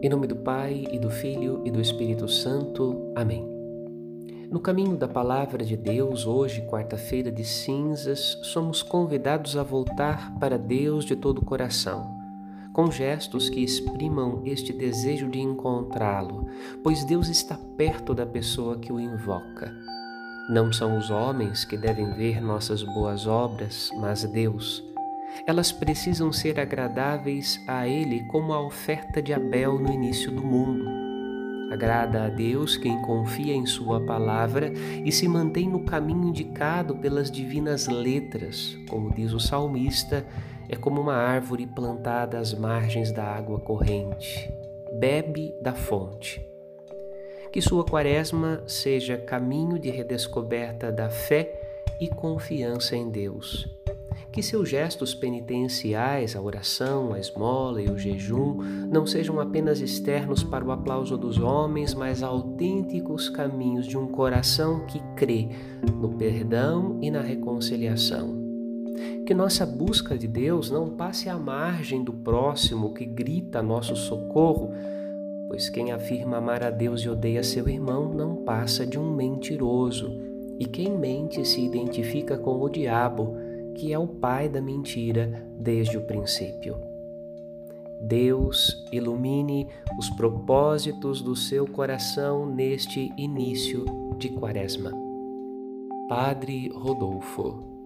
Em nome do Pai e do Filho e do Espírito Santo. Amém. No caminho da palavra de Deus, hoje, quarta-feira de cinzas, somos convidados a voltar para Deus de todo o coração, com gestos que exprimam este desejo de encontrá-lo, pois Deus está perto da pessoa que o invoca. Não são os homens que devem ver nossas boas obras, mas Deus elas precisam ser agradáveis a Ele como a oferta de Abel no início do mundo. Agrada a Deus quem confia em Sua palavra e se mantém no caminho indicado pelas divinas letras, como diz o salmista, é como uma árvore plantada às margens da água corrente. Bebe da fonte. Que sua quaresma seja caminho de redescoberta da fé e confiança em Deus que seus gestos penitenciais, a oração, a esmola e o jejum, não sejam apenas externos para o aplauso dos homens, mas autênticos caminhos de um coração que crê no perdão e na reconciliação. Que nossa busca de Deus não passe à margem do próximo que grita nosso socorro, pois quem afirma amar a Deus e odeia seu irmão não passa de um mentiroso, e quem mente se identifica com o diabo que é o pai da mentira desde o princípio. Deus ilumine os propósitos do seu coração neste início de Quaresma. Padre Rodolfo